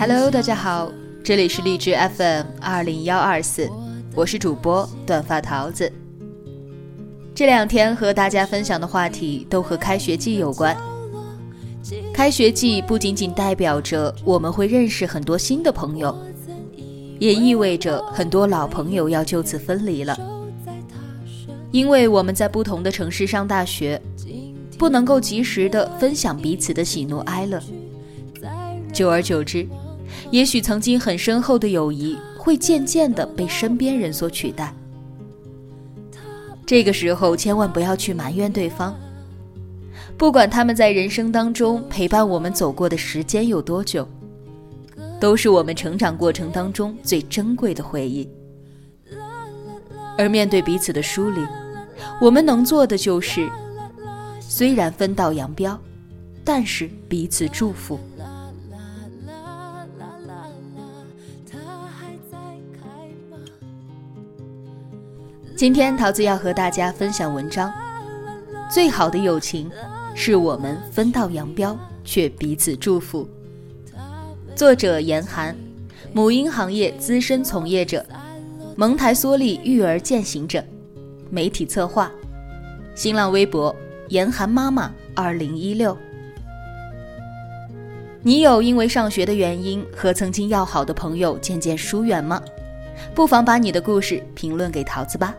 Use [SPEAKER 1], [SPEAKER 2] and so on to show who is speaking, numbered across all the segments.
[SPEAKER 1] Hello，大家好，这里是荔枝 FM 二零幺二四，我是主播短发桃子。这两天和大家分享的话题都和开学季有关。开学季不仅仅代表着我们会认识很多新的朋友，也意味着很多老朋友要就此分离了。因为我们在不同的城市上大学，不能够及时的分享彼此的喜怒哀乐，久而久之。也许曾经很深厚的友谊会渐渐地被身边人所取代。这个时候，千万不要去埋怨对方。不管他们在人生当中陪伴我们走过的时间有多久，都是我们成长过程当中最珍贵的回忆。而面对彼此的疏离，我们能做的就是，虽然分道扬镳，但是彼此祝福。今天桃子要和大家分享文章，最好的友情是我们分道扬镳却彼此祝福。作者严寒，母婴行业资深从业者，蒙台梭利育儿践行者，媒体策划，新浪微博严寒妈妈二零一六。你有因为上学的原因和曾经要好的朋友渐渐疏远吗？不妨把你的故事评论给桃子吧。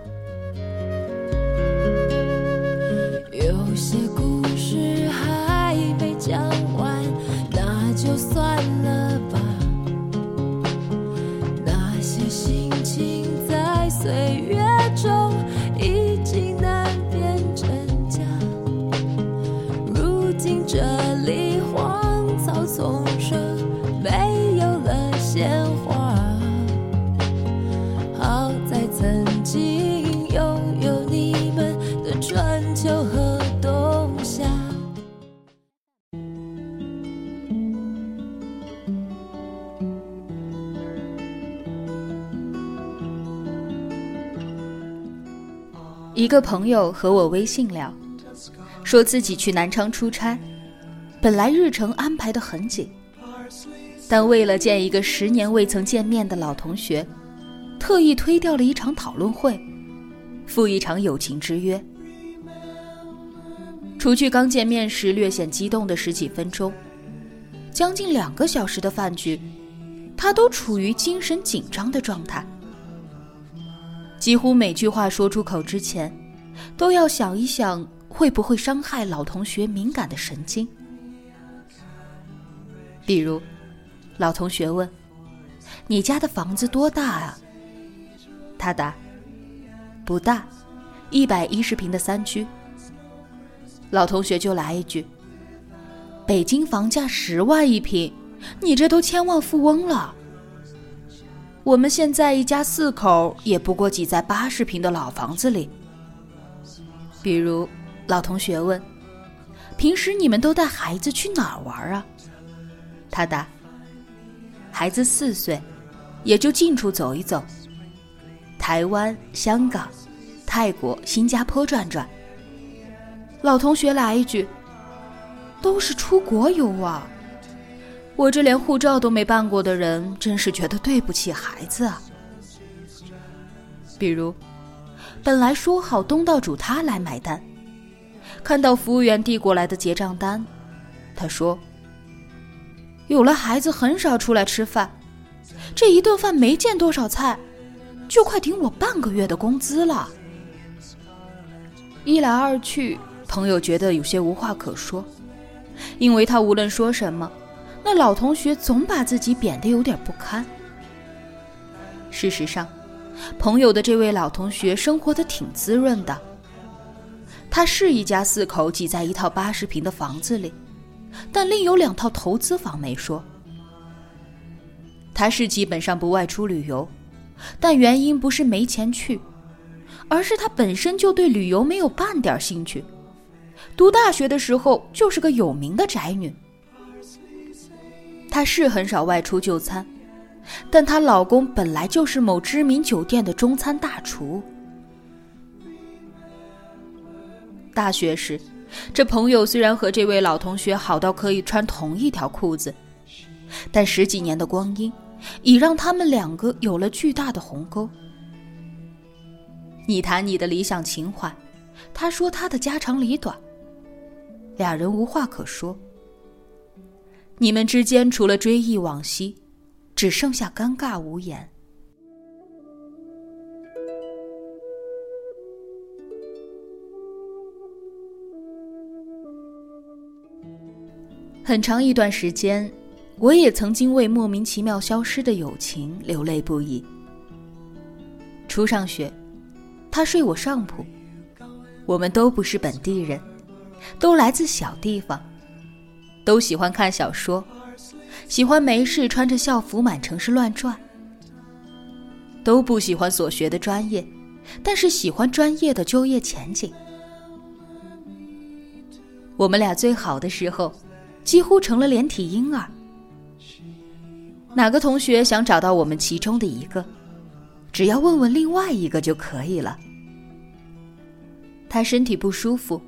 [SPEAKER 1] 一个朋友和我微信聊，说自己去南昌出差，本来日程安排的很紧，但为了见一个十年未曾见面的老同学，特意推掉了一场讨论会，赴一场友情之约。除去刚见面时略显激动的十几分钟，将近两个小时的饭局，他都处于精神紧张的状态。几乎每句话说出口之前，都要想一想会不会伤害老同学敏感的神经。比如，老同学问：“你家的房子多大啊？”他答：“不大，一百一十平的三居。”老同学就来一句：“北京房价十万一平，你这都千万富翁了。”我们现在一家四口也不过挤在八十平的老房子里。比如，老同学问：“平时你们都带孩子去哪儿玩啊？”他答：“孩子四岁，也就近处走一走，台湾、香港、泰国、新加坡转转。”老同学来一句：“都是出国游啊。”我这连护照都没办过的人，真是觉得对不起孩子啊。比如，本来说好东道主他来买单，看到服务员递过来的结账单，他说：“有了孩子很少出来吃饭，这一顿饭没见多少菜，就快顶我半个月的工资了。”一来二去，朋友觉得有些无话可说，因为他无论说什么。那老同学总把自己贬得有点不堪。事实上，朋友的这位老同学生活的挺滋润的。他是一家四口挤在一套八十平的房子里，但另有两套投资房没说。他是基本上不外出旅游，但原因不是没钱去，而是他本身就对旅游没有半点兴趣。读大学的时候就是个有名的宅女。她是很少外出就餐，但她老公本来就是某知名酒店的中餐大厨。大学时，这朋友虽然和这位老同学好到可以穿同一条裤子，但十几年的光阴已让他们两个有了巨大的鸿沟。你谈你的理想情怀，他说他的家长里短。俩人无话可说，你们之间除了追忆往昔，只剩下尴尬无言。很长一段时间，我也曾经为莫名其妙消失的友情流泪不已。初上学，他睡我上铺，我们都不是本地人。都来自小地方，都喜欢看小说，喜欢没事穿着校服满城市乱转，都不喜欢所学的专业，但是喜欢专业的就业前景。我们俩最好的时候，几乎成了连体婴儿。哪个同学想找到我们其中的一个，只要问问另外一个就可以了。他身体不舒服。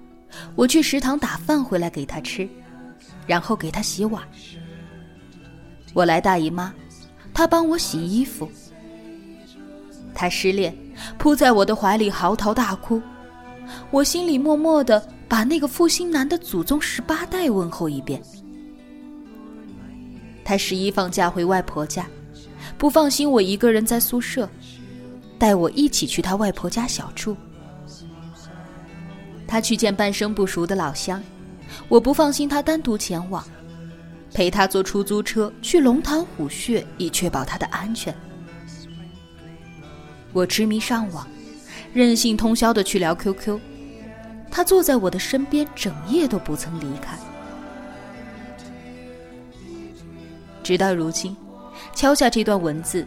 [SPEAKER 1] 我去食堂打饭回来给他吃，然后给他洗碗。我来大姨妈，他帮我洗衣服。他失恋，扑在我的怀里嚎啕大哭。我心里默默的把那个负心男的祖宗十八代问候一遍。他十一放假回外婆家，不放心我一个人在宿舍，带我一起去他外婆家小住。他去见半生不熟的老乡，我不放心他单独前往，陪他坐出租车去龙潭虎穴，以确保他的安全。我痴迷上网，任性通宵的去聊 QQ，他坐在我的身边，整夜都不曾离开。直到如今，敲下这段文字，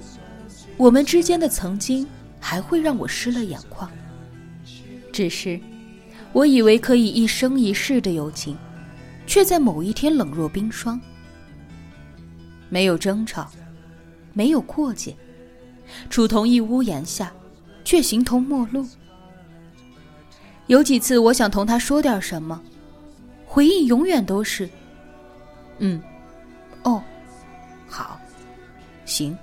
[SPEAKER 1] 我们之间的曾经还会让我湿了眼眶，只是。我以为可以一生一世的友情，却在某一天冷若冰霜。没有争吵，没有过节，处同一屋檐下，却形同陌路。有几次我想同他说点什么，回应永远都是“嗯，哦，好，行”。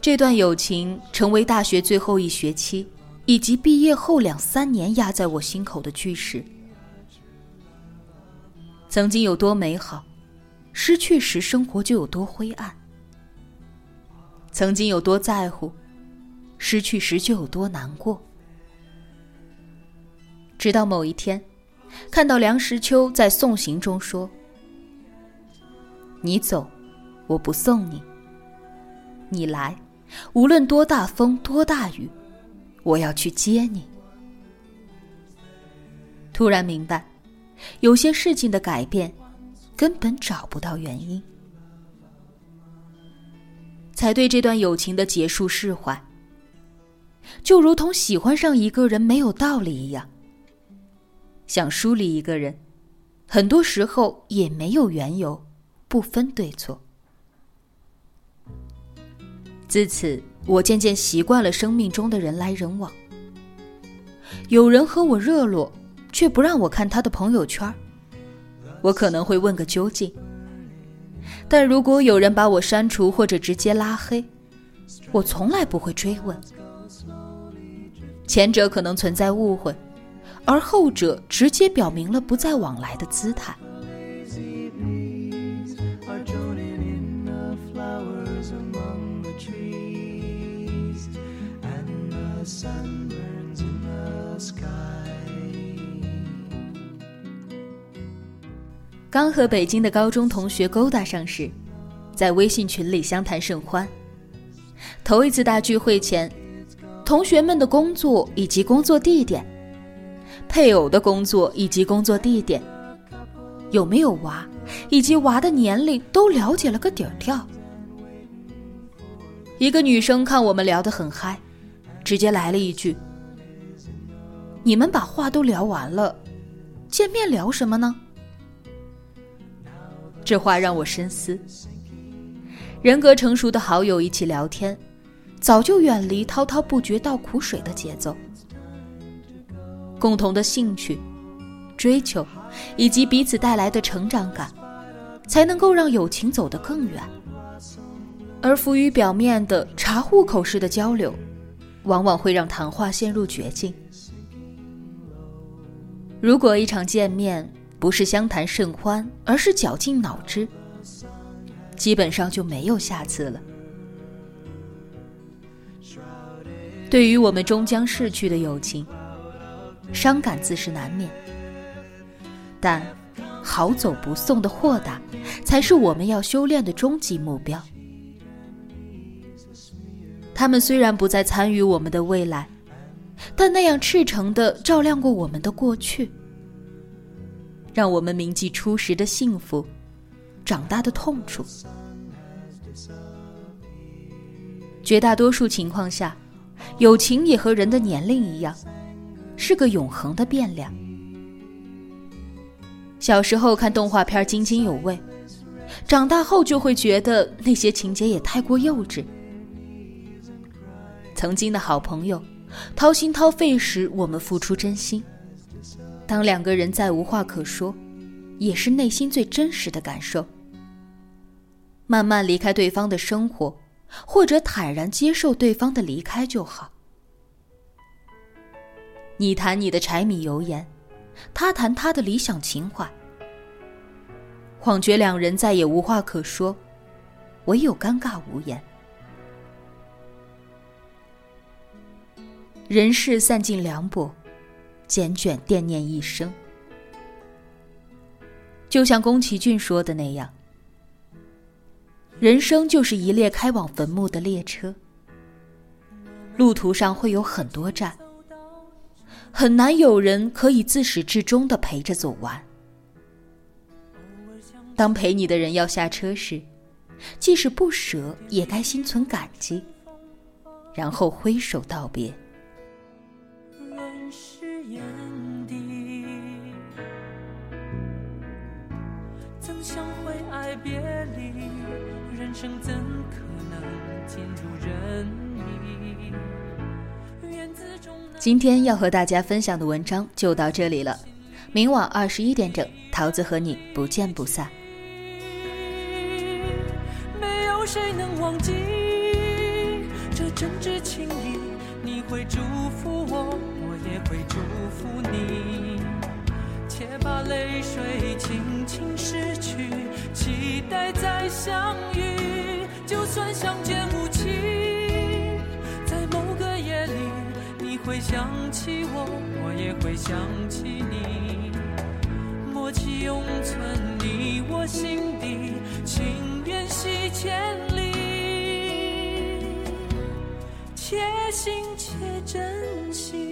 [SPEAKER 1] 这段友情成为大学最后一学期。以及毕业后两三年压在我心口的巨石，曾经有多美好，失去时生活就有多灰暗；曾经有多在乎，失去时就有多难过。直到某一天，看到梁实秋在送行中说：“你走，我不送你；你来，无论多大风多大雨。”我要去接你。突然明白，有些事情的改变，根本找不到原因，才对这段友情的结束释怀。就如同喜欢上一个人没有道理一样，想疏离一个人，很多时候也没有缘由，不分对错。自此。我渐渐习惯了生命中的人来人往，有人和我热络，却不让我看他的朋友圈，我可能会问个究竟。但如果有人把我删除或者直接拉黑，我从来不会追问。前者可能存在误会，而后者直接表明了不再往来的姿态。刚和北京的高中同学勾搭上时，在微信群里相谈甚欢。头一次大聚会前，同学们的工作以及工作地点，配偶的工作以及工作地点，有没有娃，以及娃的年龄都了解了个底儿掉。一个女生看我们聊得很嗨，直接来了一句：“你们把话都聊完了，见面聊什么呢？”这话让我深思。人格成熟的好友一起聊天，早就远离滔滔不绝倒苦水的节奏。共同的兴趣、追求，以及彼此带来的成长感，才能够让友情走得更远。而浮于表面的查户口式的交流，往往会让谈话陷入绝境。如果一场见面不是相谈甚欢，而是绞尽脑汁，基本上就没有下次了。对于我们终将逝去的友情，伤感自是难免，但好走不送的豁达，才是我们要修炼的终极目标。他们虽然不再参与我们的未来，但那样赤诚的照亮过我们的过去，让我们铭记初时的幸福，长大的痛楚。绝大多数情况下，友情也和人的年龄一样，是个永恒的变量。小时候看动画片津津有味，长大后就会觉得那些情节也太过幼稚。曾经的好朋友，掏心掏肺时，我们付出真心；当两个人再无话可说，也是内心最真实的感受。慢慢离开对方的生活，或者坦然接受对方的离开就好。你谈你的柴米油盐，他谈他的理想情怀。况觉两人再也无话可说，唯有尴尬无言。人世散尽凉薄，缱绻惦念一生。就像宫崎骏说的那样，人生就是一列开往坟墓的列车，路途上会有很多站，很难有人可以自始至终的陪着走完。当陪你的人要下车时，即使不舍，也该心存感激，然后挥手道别。今天要和大家分享的文章就到这里了。明晚二十一点整，桃子和你不见不散。没有谁能忘记这真挚情谊，你会祝福我，我也会祝福你。且把泪水轻轻拭去，期待再相遇。就算相见无期。在某个夜里，你会想起我，我也会想起你，默契永存你我心底，情缘系千里，且行且珍惜。